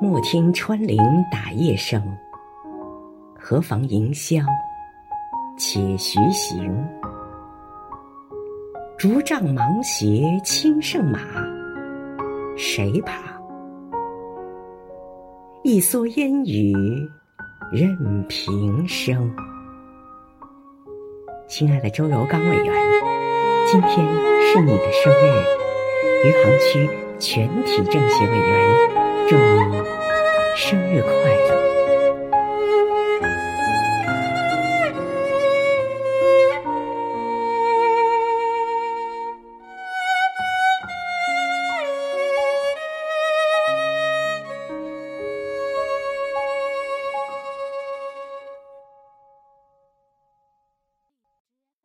莫听穿林打叶声，何妨吟啸且徐行。竹杖芒鞋轻胜马，谁怕？一蓑烟雨任平生。亲爱的周柔刚委员，今天是你的生日，余杭区全体政协委员祝你生日快乐。